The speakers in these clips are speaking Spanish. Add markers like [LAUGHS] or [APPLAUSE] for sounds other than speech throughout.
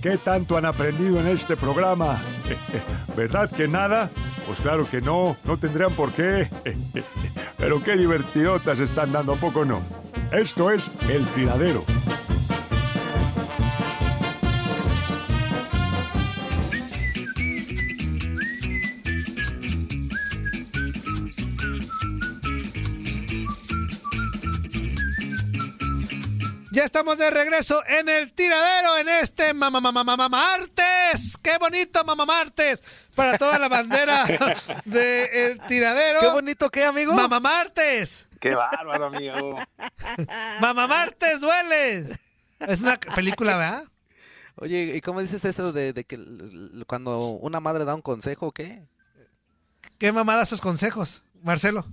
¿Qué tanto han aprendido en este programa? [LAUGHS] ¿Verdad que nada? Pues claro que no, no tendrían por qué. [LAUGHS] Pero qué divertidotas están dando, ¿a poco no? Esto es El Tiradero. Ya estamos de regreso en el tiradero en este mamá mamá mamá martes. Qué bonito mamá martes para toda la bandera [LAUGHS] del tiradero. Qué bonito qué, amigo. Mamá martes. Qué bárbaro, amigo. [LAUGHS] mamá martes duele. Es una película, ¿verdad? Oye, ¿y cómo dices eso de, de que cuando una madre da un consejo, qué? ¿Qué mamada sus consejos, Marcelo?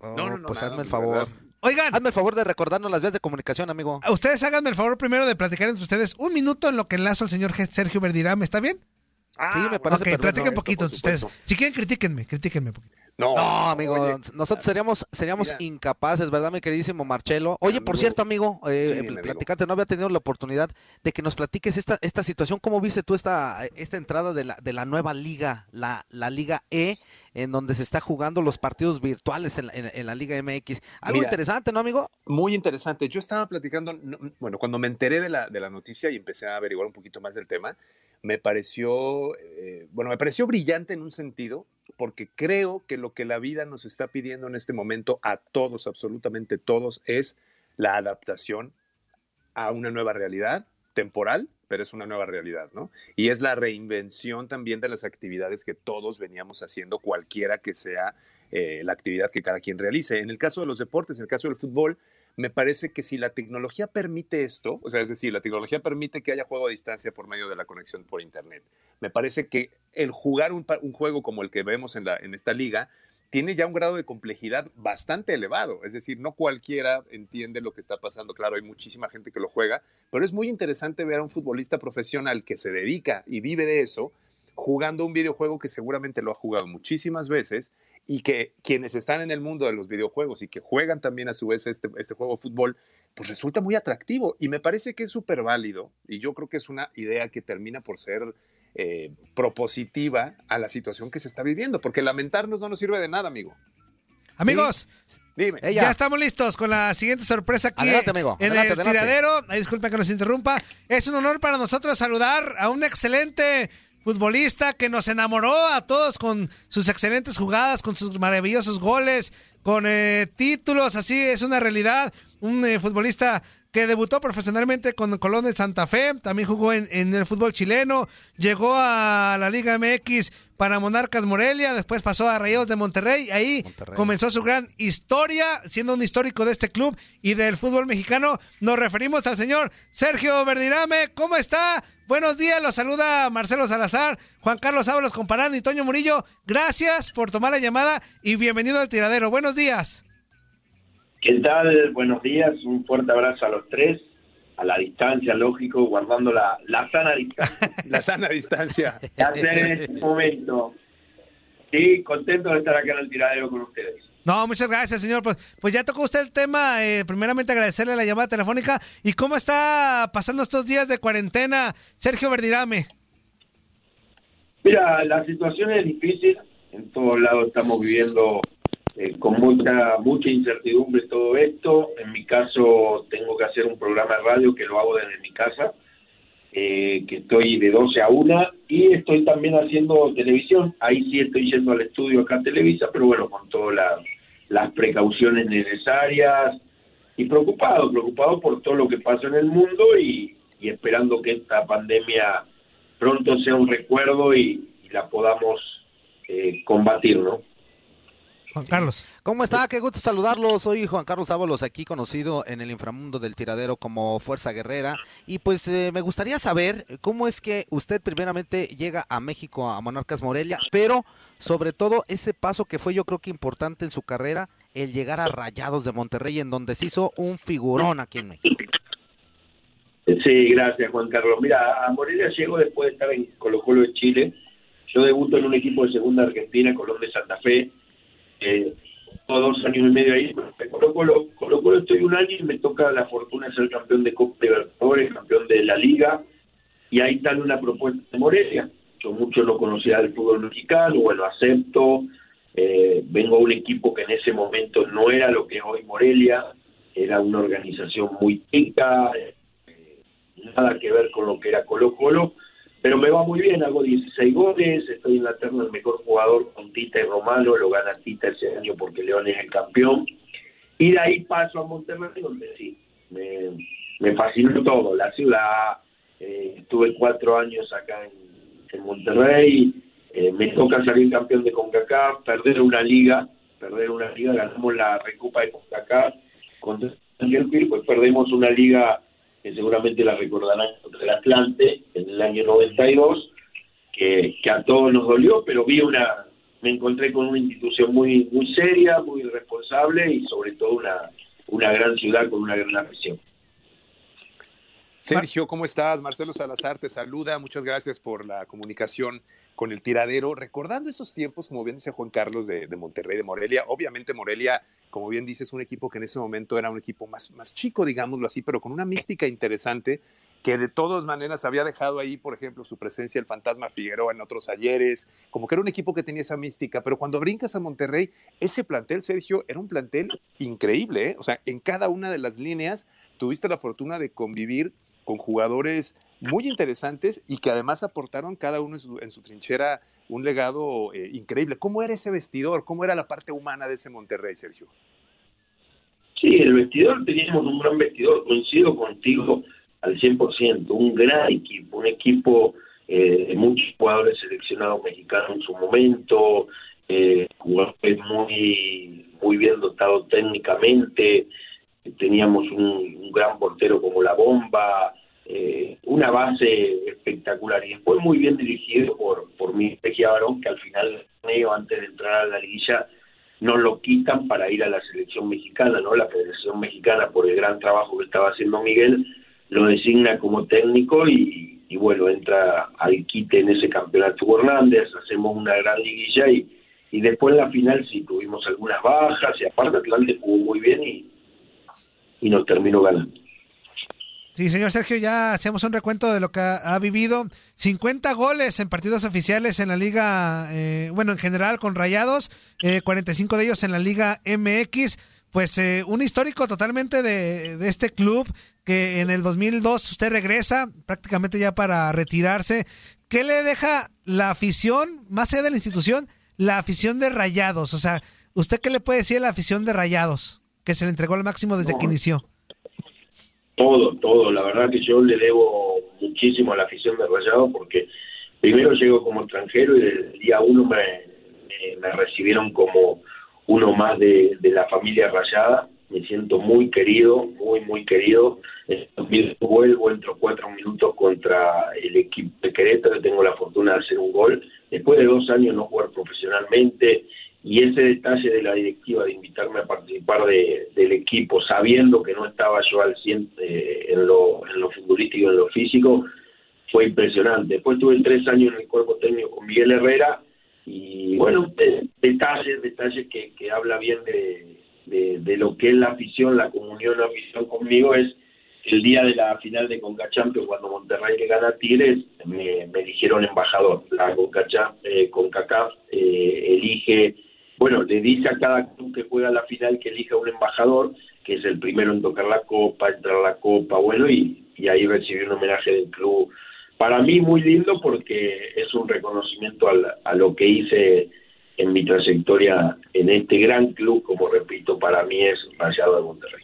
Oh, No, no, no, pues nada, hazme el favor. verdad. Oigan, Hazme el favor de recordarnos las vías de comunicación, amigo. ustedes háganme el favor primero de platicar entre ustedes un minuto en lo que enlazo al señor Sergio Verdirame, ¿está bien? Ah, Sí, me parece ok, platiquen esto, poquito entre ustedes. Si quieren, critíquenme, critíquenme un poquito. No, No, amigo, oye, nosotros seríamos seríamos Mira. incapaces, ¿verdad, mi queridísimo Marcelo? Oye, por cierto, amigo, eh, Sí, eh, amigo. platicarte, no había tenido la oportunidad de que nos platiques esta, esta situación. ¿Cómo viste tú esta, esta entrada de la, de la nueva liga, la, la Liga E, en donde se está jugando los partidos virtuales en la, en- en la Liga MX? Algo Mira. interesante, ¿no, amigo? Muy interesante. Yo estaba platicando, no, bueno, cuando me enteré de la, de la noticia y empecé a averiguar un poquito más del tema, me pareció, eh, bueno, me pareció brillante en un sentido, porque creo que lo que la vida nos está pidiendo en este momento a todos, absolutamente todos, es la adaptación a una nueva realidad temporal, pero es una nueva realidad, ¿no? Y es la reinvención también de las actividades que todos veníamos haciendo, cualquiera que sea eh, la actividad que cada quien realice. En el caso de los deportes, en el caso del fútbol, me parece que si la tecnología permite esto, o sea, es decir, la tecnología permite que haya juego a distancia por medio de la conexión por Internet, me parece que el jugar un, un juego como el que vemos en, la, en esta liga tiene ya un grado de complejidad bastante elevado. Es decir, no cualquiera entiende lo que está pasando. Claro, hay muchísima gente que lo juega, pero es muy interesante ver a un futbolista profesional que se dedica y vive de eso, jugando un videojuego que seguramente lo ha jugado muchísimas veces y que quienes están en el mundo de los videojuegos y que juegan también a su vez este, este juego de fútbol, pues resulta muy atractivo y me parece que es súper válido y yo creo que es una idea que termina por ser eh, propositiva a la situación que se está viviendo, porque lamentarnos no nos sirve de nada, amigo. Amigos, Dime. Ella. ya estamos listos con la siguiente sorpresa aquí Adelante, amigo. en Adelante, el adelante. tiradero. Ay, disculpen que nos interrumpa. Es un honor para nosotros saludar a un excelente futbolista que nos enamoró a todos con sus excelentes jugadas, con sus maravillosos goles, con eh, títulos, así es una realidad. Un eh, futbolista que debutó profesionalmente con Colón de Santa Fe, también jugó en, en el fútbol chileno, llegó a la Liga MX para Monarcas Morelia, después pasó a Rayados de Monterrey, ahí Monterrey. comenzó su gran historia, siendo un histórico de este club y del fútbol mexicano. Nos referimos al señor Sergio Verdirame. ¿Cómo está? Buenos días, los saluda Marcelo Salazar, Juan Carlos Ábalos Comparán y Toño Murillo. Gracias por tomar la llamada y bienvenido al tiradero. Buenos días. ¿Qué tal? Buenos días, un fuerte abrazo a los tres a la distancia, lógico, guardando la, la sana distancia. [LAUGHS] la sana distancia. hacer en este momento. Sí, contento de estar acá en el tiradero con ustedes. No, muchas gracias, señor. Pues, pues ya tocó usted el tema. Eh, primeramente agradecerle la llamada telefónica. ¿Y cómo está pasando estos días de cuarentena, Sergio Verdirame? Mira, la situación es difícil. En todos lados estamos viviendo eh, con mucha mucha incertidumbre todo esto. En mi caso, tengo que hacer un programa de radio que lo hago desde mi casa, eh, que estoy de 12 a 1 y estoy también haciendo televisión. Ahí sí estoy yendo al estudio acá Televisa, pero bueno, con todas las precauciones necesarias y preocupado, preocupado por todo lo que pasa en el mundo y, esperando que esta pandemia pronto sea un recuerdo y, la podamos eh, combatir, ¿no? Juan Carlos. ¿Cómo está? Qué gusto saludarlos. Soy Juan Carlos Ábalos, aquí conocido en el inframundo del tiradero como Fuerza Guerrera. Y pues eh, me gustaría saber cómo es que usted primeramente llega a México, a Monarcas Morelia, pero sobre todo ese paso que fue yo creo que importante en su carrera, el llegar a Rayados de Monterrey, en donde se hizo un figurón aquí en México. Sí, gracias Juan Carlos. Mira, a Morelia llego después de estar en Colo Colo de Chile. Yo debuto en un equipo de segunda Argentina, Colón de Santa Fe dos años y medio ahí, me Colo Colo, estoy un año y me toca la fortuna de ser campeón de Copa Libertadores, campeón de la Liga, y ahí está una propuesta de Morelia. Yo mucho no conocía del fútbol mexicano, bueno, acepto, eh, vengo a un equipo que en ese momento no era lo que es hoy Morelia, era una organización muy chica, eh, nada que ver con lo que era Colo Colo, pero me va muy bien, hago 16 goles, estoy en la terna del mejor jugador con Tita y Romano, lo gana Tita ese año porque León es el campeón. Y de ahí paso a Monterrey, donde sí, me, fascinó todo, la ciudad, eh, estuve cuatro años acá en, Monterrey, eh, me toca salir campeón de CONCACAF, perder una liga, perder una liga, ganamos la Recopa de CONCACAF contra el pues perdemos una liga que seguramente la recordarán contra el Atlante en el año 92, que, que a todos nos dolió, pero vi una, me encontré con una institución muy, muy seria, muy responsable y sobre todo una, una gran ciudad con una gran afición. Sergio, ¿cómo estás? Marcelo Salazar te saluda. Muchas gracias por la comunicación con el tiradero. Recordando esos tiempos, como bien dice Juan Carlos de, Monterrey, de Morelia. Obviamente Morelia, como bien dices, un equipo que en ese momento era un equipo más, más chico, digámoslo así, pero con una mística interesante que de todas maneras había dejado ahí, por ejemplo, su presencia el fantasma Figueroa en otros ayeres, como que era un equipo que tenía esa mística, pero cuando brincas a Monterrey, ese plantel, Sergio, era un plantel increíble, ¿eh? o sea, en cada una de las líneas tuviste la fortuna de convivir con jugadores muy interesantes y que además aportaron cada uno en su, trinchera un legado eh, increíble. ¿Cómo era ese vestidor? ¿Cómo era la parte humana de ese Monterrey, Sergio? Sí, el vestidor, teníamos un gran vestidor, coincido contigo al 100%, un gran equipo, un equipo eh, de muchos jugadores seleccionados mexicanos en su momento, eh, jugadores muy, muy bien dotados técnicamente, teníamos un, gran portero como La Bomba, eh, una base espectacular y después muy bien dirigido por, por mi Barón, que al final, antes de entrar a la liguilla, no lo quitan para ir a la selección mexicana, ¿no? La Federación Mexicana, por el gran trabajo que estaba haciendo Miguel, lo designa como técnico y, bueno, entra al quite en ese campeonato Hernández, hacemos una gran liguilla y, y después en la final sí tuvimos algunas bajas y aparte Atlante jugó muy bien y, y nos terminó ganando. Sí, señor Sergio, ya hacemos un recuento de lo que ha, vivido. 50 goles en partidos oficiales en la liga, eh, bueno, en general con Rayados, 45 eh, de ellos en la liga MX. Pues eh, un histórico totalmente de, de, este club que en el 2002 usted regresa prácticamente ya para retirarse. ¿Qué le deja la afición, más allá de la institución, la afición de Rayados? O sea, ¿usted qué le puede decir a la afición de Rayados? que se le entregó al máximo desde que inició? Todo, todo. La verdad que yo le debo muchísimo a la afición de Rayado porque primero llego como extranjero y desde el día uno me, me, recibieron como uno más de, la familia Rayada. Me siento muy querido, muy, muy querido. Vuelvo, entro cuatro minutos contra el equipo de Querétaro, tengo la fortuna de hacer un gol. Después de dos años no jugar profesionalmente, y ese detalle de la directiva de invitarme a participar de, del equipo, sabiendo que no estaba yo al 100 eh, en, lo, en lo futbolístico, en lo físico, fue impresionante. Después tuve tres años en el cuerpo técnico con Miguel Herrera y bueno, detalles, detalles que, que habla bien de, de, de, lo que es la afición, la comunión, la afición conmigo es el día de la final de Conca Champions, cuando Monterrey le gana a Tigres, me, me eligieron embajador. La Conca, eh, CONCACAF eh, elige bueno, le dice a cada club que juega la final que elija un embajador, que es el primero en tocar la copa, entrar a la copa, bueno, y, y ahí recibí un homenaje del club. Para mí muy lindo porque es un reconocimiento a lo que hice en mi trayectoria en este gran club, como repito, para mí es Rayado de Monterrey.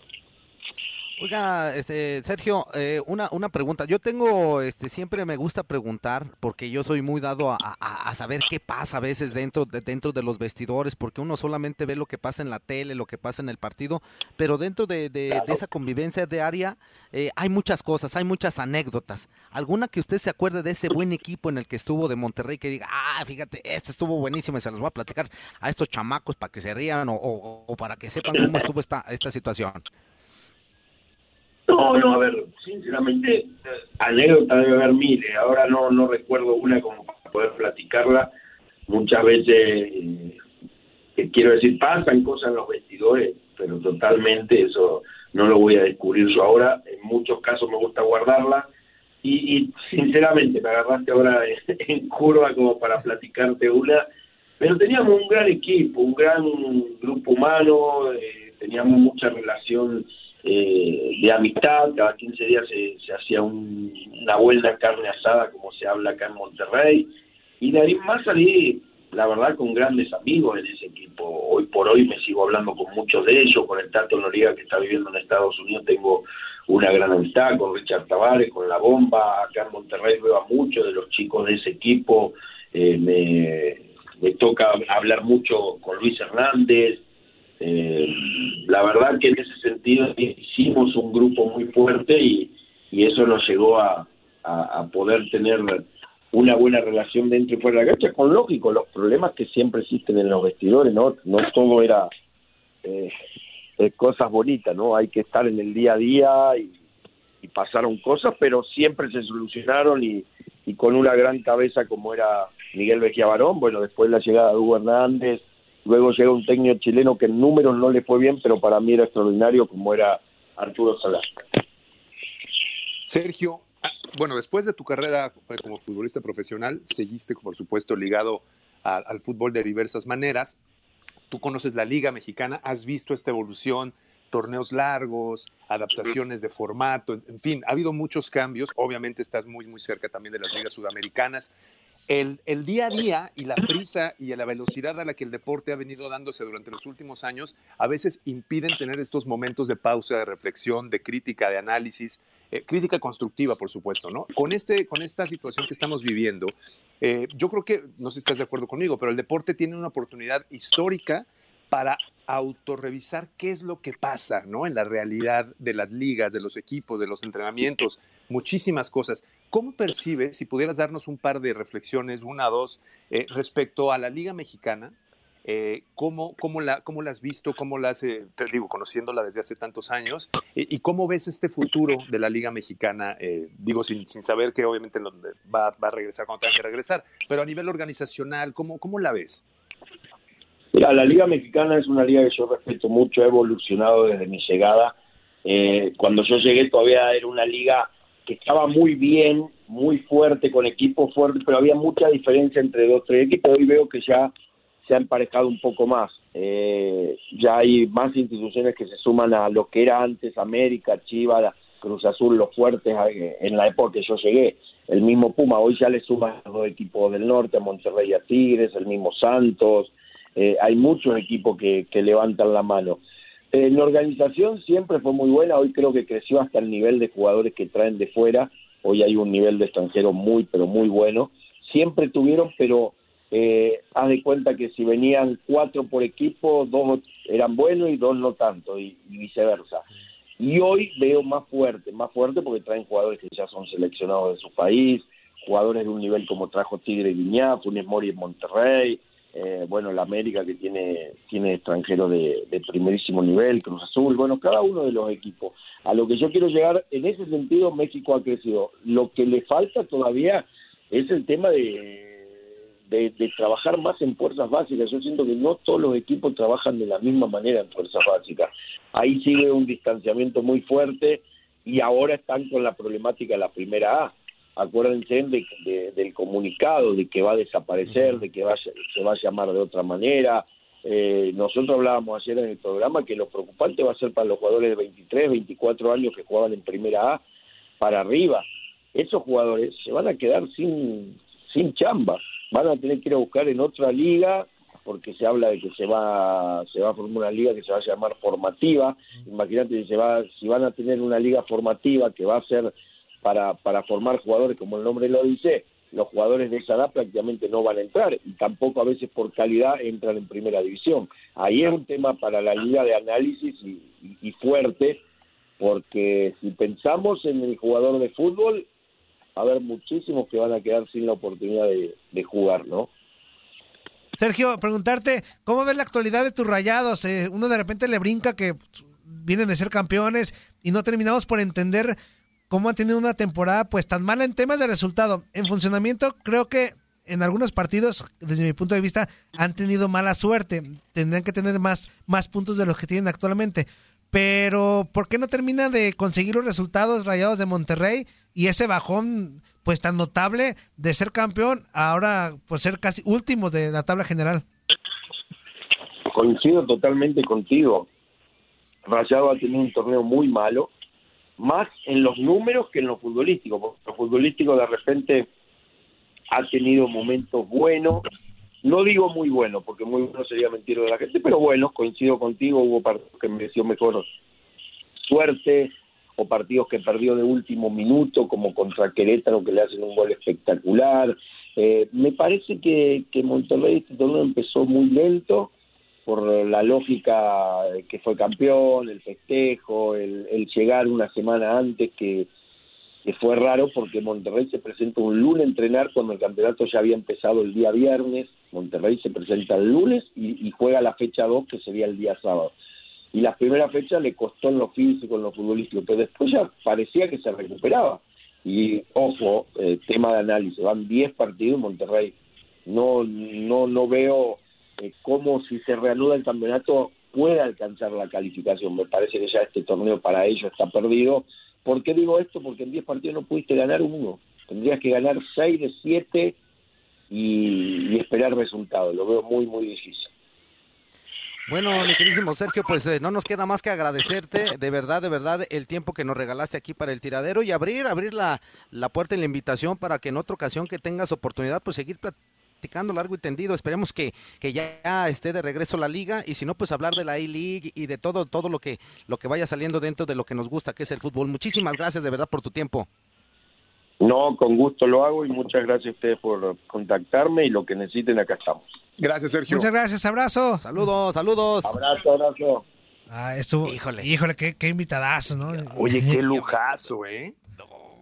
Oiga, este, Sergio, eh, una, una pregunta. Yo tengo, este, siempre me gusta preguntar, porque yo soy muy dado a, a, saber qué pasa a veces dentro de, dentro de los vestidores, porque uno solamente ve lo que pasa en la tele, lo que pasa en el partido, pero dentro de, de, de esa convivencia diaria eh, hay muchas cosas, hay muchas anécdotas. ¿Alguna que usted se acuerde de ese buen equipo en el que estuvo de Monterrey que diga, ah, fíjate, este estuvo buenísimo y se los voy a platicar a estos chamacos para que se rían o, o, o para que sepan cómo estuvo esta, esta situación? No, no, a ver, sinceramente, anécdota debe haber miles. Ahora no, no recuerdo una como para poder platicarla. Muchas veces, eh, quiero decir, pasan cosas en los vestidores, pero totalmente eso no lo voy a descubrir yo ahora. En muchos casos me gusta guardarla. Y, y sinceramente, me agarraste ahora [LAUGHS] en curva como para platicarte una. Pero teníamos un gran equipo, un gran grupo humano, eh, teníamos mucha relación eh, de amistad, cada 15 días se, hacía un, una buena carne asada, como se habla acá en Monterrey, y de ahí más salí, la verdad, con grandes amigos en ese equipo. Hoy por hoy me sigo hablando con muchos de ellos, con el Tato Noriega que está viviendo en Estados Unidos tengo una gran amistad, con Richard Tavares, con La Bomba, acá en Monterrey veo a muchos de los chicos de ese equipo, eh, me toca hablar mucho con Luis Hernández, eh, la verdad que en ese sentido hicimos un grupo muy fuerte y, y eso nos llegó a, a, poder tener una buena relación dentro y fuera de la cancha, con lógico, los problemas que siempre existen en los vestidores, ¿no? No todo era eh, eh, cosas bonitas, ¿no? Hay que estar en el día a día y, y pasaron cosas, pero siempre se solucionaron y, y con una gran cabeza como era Miguel Vejía Barón, bueno, después la llegada de Hugo Hernández, Luego llega un técnico chileno que en números no le fue bien, pero para mí era extraordinario, como era Arturo Salas. Sergio, ah, bueno, después de tu carrera como futbolista profesional, seguiste, por supuesto, ligado a, al fútbol de diversas maneras. Tú conoces la Liga Mexicana, has visto esta evolución, torneos largos, adaptaciones de formato, en fin, ha habido muchos cambios. Obviamente estás muy, muy cerca también de las ligas sudamericanas el, el, día a día y la [CLEARS THROAT] prisa y la velocidad a la que el deporte ha venido dándose durante los últimos años a veces impiden tener estos momentos de pausa, de reflexión, de crítica, de análisis, eh, crítica constructiva, por supuesto, ¿no? Con, este, con esta situación que estamos viviendo, eh, yo creo que, no sé si estás de acuerdo conmigo, pero el deporte tiene una oportunidad histórica para autorrevisar qué es lo que pasa, ¿no? En la realidad de las ligas, de los equipos, de los entrenamientos, muchísimas cosas. ¿Cómo percibes, si pudieras darnos un par de reflexiones, una o dos, eh, respecto a la Liga Mexicana? Eh, ¿cómo, cómo, la, ¿Cómo la has visto? ¿Cómo la has, te digo, conociéndola desde hace tantos años? ¿Y, y cómo ves este futuro de la Liga Mexicana? Eh, digo, sin, sin, saber que obviamente va, va, a regresar cuando tenga que regresar, pero a nivel organizacional, ¿cómo, cómo la ves? Mira, la Liga Mexicana es una liga que yo respeto mucho, ha evolucionado desde mi llegada. cuando yo llegué todavía era una liga que estaba muy bien, muy fuerte, con equipos fuertes, pero había mucha diferencia entre dos, tres equipos. Hoy veo que ya se ha emparejado un poco más. Eh, ya hay más instituciones que se suman a lo que era antes América, Chivas, Cruz Azul, los fuertes eh, en la época que yo llegué. El mismo Puma, hoy ya le suman a los equipos del norte, a Monterrey, a Tigres, el mismo Santos. Eh, hay muchos equipos que, que levantan la mano. Eh, la organización siempre fue muy buena, hoy creo que creció hasta el nivel de jugadores que traen de fuera, hoy hay un nivel de extranjero muy, pero muy bueno. Siempre tuvieron, pero eh, haz de cuenta que si venían cuatro por equipo, dos eran buenos y dos no tanto, y, viceversa. Y hoy veo más fuerte, más fuerte porque traen jugadores que ya son seleccionados de su país, jugadores de un nivel como trajo Tigre y Viñá, Funes Mori en Monterrey, eh, bueno, la América que tiene, tiene extranjeros de, primerísimo nivel, Cruz Azul, bueno, cada uno de los equipos. A lo que yo quiero llegar, en ese sentido México ha crecido. Lo que le falta todavía es el tema de, de, de trabajar más en fuerzas básicas. Yo siento que no todos los equipos trabajan de la misma manera en fuerzas básicas. Ahí sigue un distanciamiento muy fuerte y ahora están con la problemática de la primera A acuérdense de, de- del comunicado, de que va a desaparecer, de que va, a- se va a llamar de otra manera. Eh, nosotros hablábamos ayer en el programa que lo preocupante va a ser para los jugadores de 23, 24 años que jugaban en primera A para arriba. Esos jugadores se van a quedar sin, sin chamba, van a tener que ir a buscar en otra liga porque se habla de que se va se va a formar una liga que se va a llamar formativa. Imagínate si se va si van a tener una liga formativa que va a ser para, para formar jugadores, como el nombre lo dice, los jugadores de esa edad prácticamente no van a entrar y tampoco a veces por calidad entran en primera división. Ahí es un tema para la liga de análisis y, fuerte, porque si pensamos en el jugador de fútbol, va a haber muchísimos que van a quedar sin la oportunidad de, de jugar, ¿no? Sergio, preguntarte, ¿cómo ves la actualidad de tus rayados? Eh, uno de repente le brinca que vienen de ser campeones y no terminamos por entender cómo han tenido una temporada pues tan mala en temas de resultado. En funcionamiento, creo que en algunos partidos, desde mi punto de vista, han tenido mala suerte. Tendrían que tener más, más puntos de los que tienen actualmente. Pero, ¿por qué no termina de conseguir los resultados rayados de Monterrey y ese bajón pues tan notable de ser campeón ahora pues ser casi últimos de la tabla general? Coincido totalmente contigo. Rayado ha tenido un torneo muy malo, más en los números que en lo futbolístico, porque lo futbolístico de repente ha tenido momentos buenos, no digo muy buenos, porque muy bueno sería mentir de la gente, pero bueno, coincido contigo, hubo partidos que mereció mejor suerte, o partidos que perdió de último minuto, como contra Querétaro, que le hacen un gol espectacular. Eh, me parece que, que Monterrey este torneo empezó muy lento, por la lógica que fue campeón, el festejo, el, llegar una semana antes que, fue raro porque Monterrey se presenta un lunes a entrenar cuando el campeonato ya había empezado el día viernes, Monterrey se presenta el lunes y, y juega la fecha 2 que sería el día sábado. Y la primera fecha le costó en lo físico, en lo futbolístico, pero después ya parecía que se recuperaba. Y ojo, eh, tema de análisis, van 10 partidos en Monterrey. No, no, no veo eh, cómo si se reanuda el campeonato puede alcanzar la calificación. Me parece que ya este torneo para ellos está perdido. ¿Por qué digo esto? Porque en 10 partidos no pudiste ganar uno. Tendrías que ganar 6 de 7 y, y esperar resultados. Lo veo muy, muy difícil. Bueno, mi queridísimo Sergio, pues eh, no nos queda más que agradecerte, de verdad, de verdad, el tiempo que nos regalaste aquí para el tiradero y abrir, abrir la, la puerta y la invitación para que en otra ocasión que tengas oportunidad, pues seguir platicando largo y tendido. Esperemos que, que ya esté de regreso la liga y si no, pues hablar de la A-League y de todo, todo lo que, lo que vaya saliendo dentro de lo que nos gusta, que es el fútbol. Muchísimas gracias de verdad por tu tiempo. No, con gusto lo hago y muchas gracias a ustedes por contactarme y lo que necesiten acá estamos. Gracias, Sergio. Muchas gracias, abrazo. Saludos, saludos. Abrazo, abrazo. Ah, estuvo, Híjole. híjole, qué, qué invitadazo, ¿no? Oye, qué [LAUGHS] lujazo, ¿eh?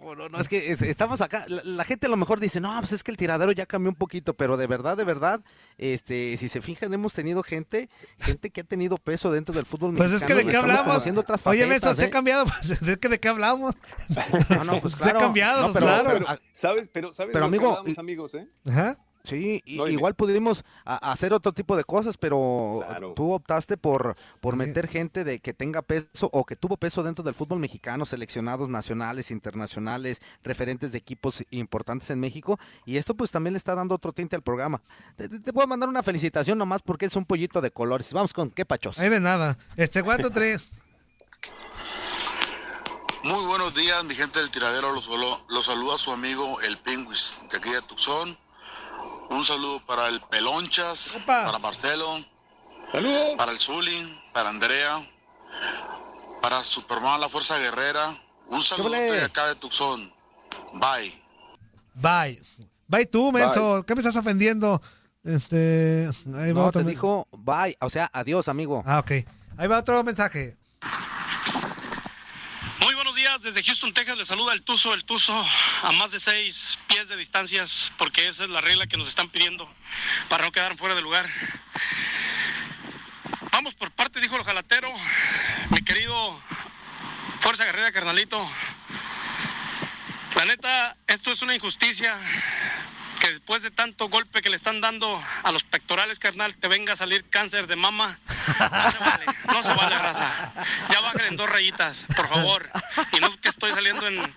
No, no, no, es que es- estamos acá. La, la gente a lo mejor dice, no, pues es que el tiradero ya cambió un poquito, pero de verdad, de verdad, este, si se fijan, hemos tenido gente, gente que ha tenido peso dentro del fútbol Pues es que de mexicano qué hablamos. otras Oye, facetas, Beso, se ¿eh? ha cambiado. Pues, ¿de qué, de qué hablamos? [LAUGHS] No, no, pues Se ha claro. cambiado, No, pues, pero- claro. pero- ¿Sabes? Pero, ¿sabes Pero, que amigo, hablamos, amigos, eh? Ajá. Sí, y- No, igual pudimos a- hacer otro tipo de cosas, pero Claro. tú optaste por, por Sí. meter gente de que tenga peso o que tuvo peso dentro del fútbol mexicano, seleccionados nacionales, internacionales, referentes de equipos importantes en México, y esto pues también le está dando otro tinte al programa. Te, te- te puedo mandar una felicitación nomás porque es un pollito de colores. Vamos con qué pachos. Ahí de nada. Este, cuatro, [LAUGHS] tres. Muy buenos días, mi gente del tiradero. Los, los saluda su amigo el Pingüis, de aquí de Tucson. Un saludo para el Pelonchas, Opa. para Marcelo, ¡Saludos! para el Zulin, para Andrea, para Superman La Fuerza Guerrera. Un saludo de acá de Tucson. Bye. Bye. Bye tú, menso. ¿Qué me estás ofendiendo? Este. Ahí va No, otro te dijo bye, o sea, adiós, amigo. Ah, ok. Ahí va otro mensaje. Desde Houston, Texas. Le saluda el Tuzo, el Tuzo a más de seis pies de distancias, porque esa es la regla que nos están pidiendo para no quedar fuera de lugar. Vamos por parte, dijo el jalatero, mi querido Fuerza Guerrera Carnalito. La neta, esto es una injusticia que después de tanto golpe que le están dando a los pectorales, carnal, te venga a salir cáncer de mama. No se vale, no se vale, raza. Ya bajen en dos rayitas, por favor. Y no que estoy saliendo en,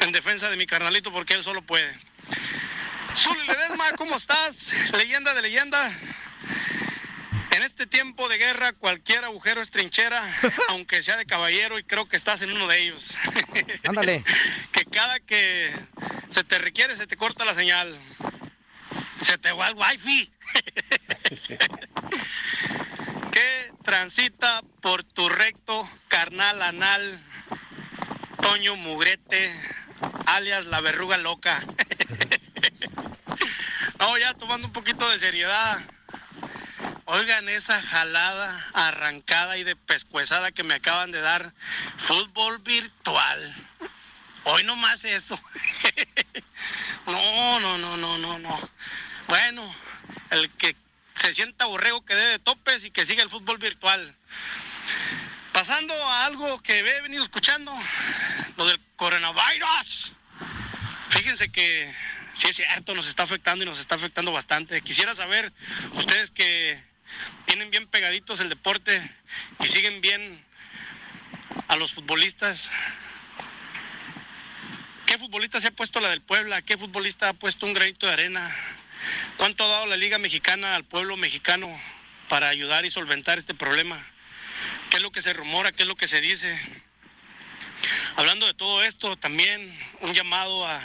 en defensa de mi carnalito porque él solo puede. Zuli Ledesma, ¿cómo estás? Leyenda de leyenda. En este tiempo de guerra, cualquier agujero es trinchera, aunque sea de caballero, y creo que estás en uno de ellos. Ándale. [LAUGHS] que cada que se te requiere, se te corta la señal. Se te va el wifi. [LAUGHS] transita por tu recto carnal anal, Toño Mugrete, alias la verruga loca. [LAUGHS] no, ya tomando un poquito de seriedad. Oigan esa jalada arrancada y de pescuezada que me acaban de dar. Fútbol virtual. Hoy no más eso. [LAUGHS] no, no, no, no, no, no. Bueno, el que se sienta borrego que dé de topes y que siga el fútbol virtual. Pasando a algo que he venido escuchando, lo del coronavirus. Fíjense que sí es cierto, nos está afectando y nos está afectando bastante. Quisiera saber, ustedes que tienen bien pegaditos el deporte y siguen bien a los futbolistas. ¿Qué futbolista se ha puesto la del Puebla? ¿Qué futbolista ha puesto un granito de arena? ¿Cuánto ha dado la Liga Mexicana al pueblo mexicano para ayudar y solventar este problema? ¿Qué es lo que se rumora? ¿Qué es lo que se dice? Hablando de todo esto, también un llamado a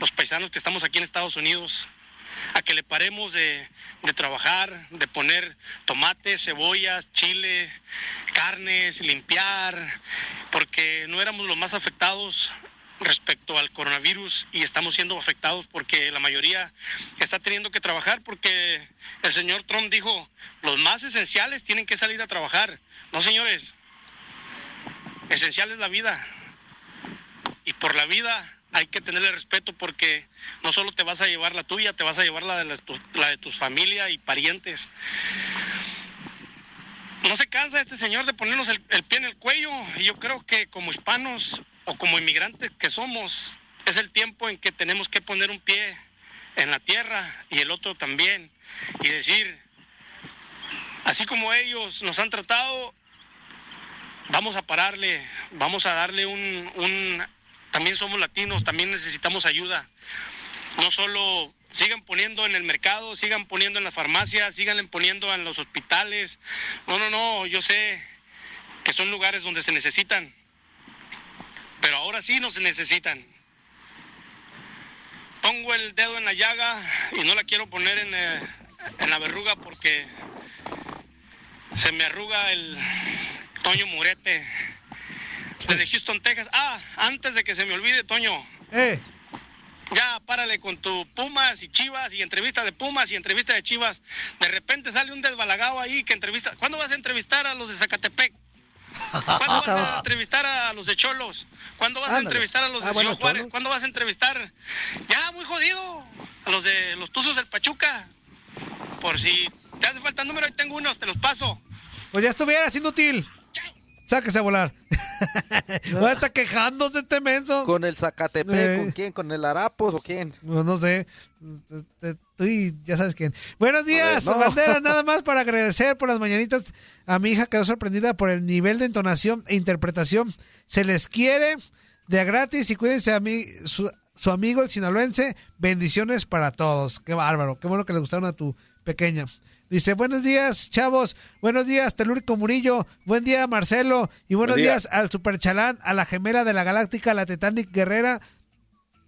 los paisanos que estamos aquí en Estados Unidos a que le paremos de, de, trabajar, de poner tomates, cebollas, chile, carnes, limpiar, porque no éramos los más afectados respecto al coronavirus y estamos siendo afectados porque la mayoría está teniendo que trabajar porque el señor Trump dijo, los más esenciales tienen que salir a trabajar. No, señores, esencial es la vida. Y por la vida hay que tenerle respeto porque no solo te vas a llevar la tuya, te vas a llevar la de, la, de tus familia y parientes. No se cansa este señor de ponernos el, el, pie en el cuello y yo creo que como hispanos o como inmigrantes que somos, es el tiempo en que tenemos que poner un pie en la tierra y el otro también y decir, así como ellos nos han tratado, vamos a pararle, vamos a darle un, también somos latinos, también necesitamos ayuda. No solo sigan poniendo en el mercado, sigan poniendo en las farmacias, sigan poniendo en los hospitales. No, no, no, yo sé que son lugares donde se necesitan, pero ahora sí no se necesitan. Pongo el dedo en la llaga y no la quiero poner en, eh, en la verruga porque se me arruga el Toño Murete desde Houston, Texas. Ah, antes de que se me olvide, Toño. Eh. Ya, párale con tu Pumas y Chivas y entrevista de Pumas y entrevista de Chivas. De repente sale un desbalagado ahí que entrevista. ¿Cuándo vas a entrevistar a los de Zacatepec? ¿Cuándo vas a entrevistar a los de Cholos? ¿Cuándo vas Ándale. a entrevistar a los de Ah, bueno, Ciudad Juárez? Cholos. ¿Cuándo vas a entrevistar? Ya, muy jodido. A los de los Tuzos del Pachuca. Por si te hace falta número, ahí tengo unos, te los paso. Pues ya estuvieras inútil. Sáquese a volar. Va a estar quejándose este menso. ¿Con el Zacatepec? Eh. ¿Con quién? ¿Con el Arapos o quién? Pues no sé. Te- Tú y ya sabes quién. Buenos días, A ver, no. bandera. [LAUGHS] Nada más para agradecer por las mañanitas. A mi hija quedó sorprendida por el nivel de entonación e interpretación. Se les quiere de a gratis y cuídense a mí, su, su amigo el sinaloense. Bendiciones para todos. Qué bárbaro. Qué bueno que le gustaron a tu pequeña. Dice, buenos días, chavos. Buenos días, Telúrico Murillo. Buen día, Marcelo. Y buenos Buen día. días al Super Chalán, a la gemela de la Galáctica, la Titanic Guerrera.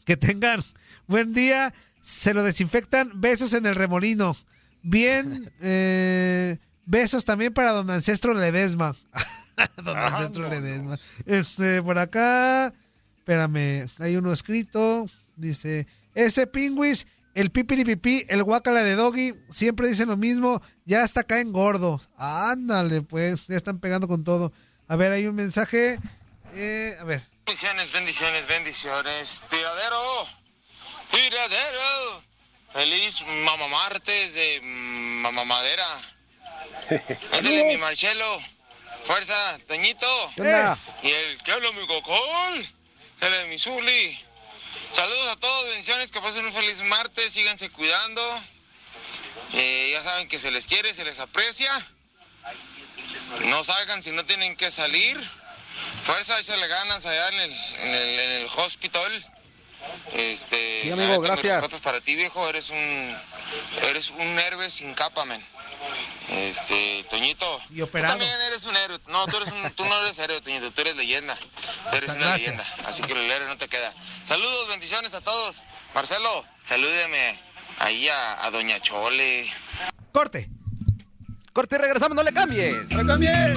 Que tengan buen día. Se lo desinfectan. Besos en el remolino. Bien. [LAUGHS] eh, besos también para don Ancestro Ledesma. [LAUGHS] don Ancestro Ledesma. Este, por acá. Espérame. Hay uno escrito. Dice. Ese pingüis. El pipiripipí, el guacala de doggy, siempre dicen lo mismo, ya hasta caen gordos. Ándale, pues, ya están pegando con todo. A ver, hay un mensaje. eh, a ver, Bendiciones, bendiciones, bendiciones. Tiradero, tiradero. Feliz mamá martes de mamá madera. [LAUGHS] Es de mi Marcelo. Fuerza, Toñito. ¿Qué onda? Y el que habla mi cocol. El de mi Zuli. Saludos a todos, bendiciones, que pasen un feliz martes, síganse cuidando. Eh, ya saben que se les quiere, se les aprecia. No salgan si no tienen que salir. Fuerza, échale ganas allá en el, en el, en el hospital. Este, Sí, amigo, mis gracias. para ti, viejo. Eres un, eres un héroe sin capa, men. Este, Toñito. Y operado. Tú también eres un héroe. No, tú, eres un- tú no eres héroe, Toñito. Tú eres leyenda. Tú eres una Gracias. leyenda. Así que el héroe no te queda. Saludos, bendiciones a todos. Marcelo, salúdeme ahí a, a Doña Chole. Corte. Corte, regresamos, no le cambies. ¡No cambies!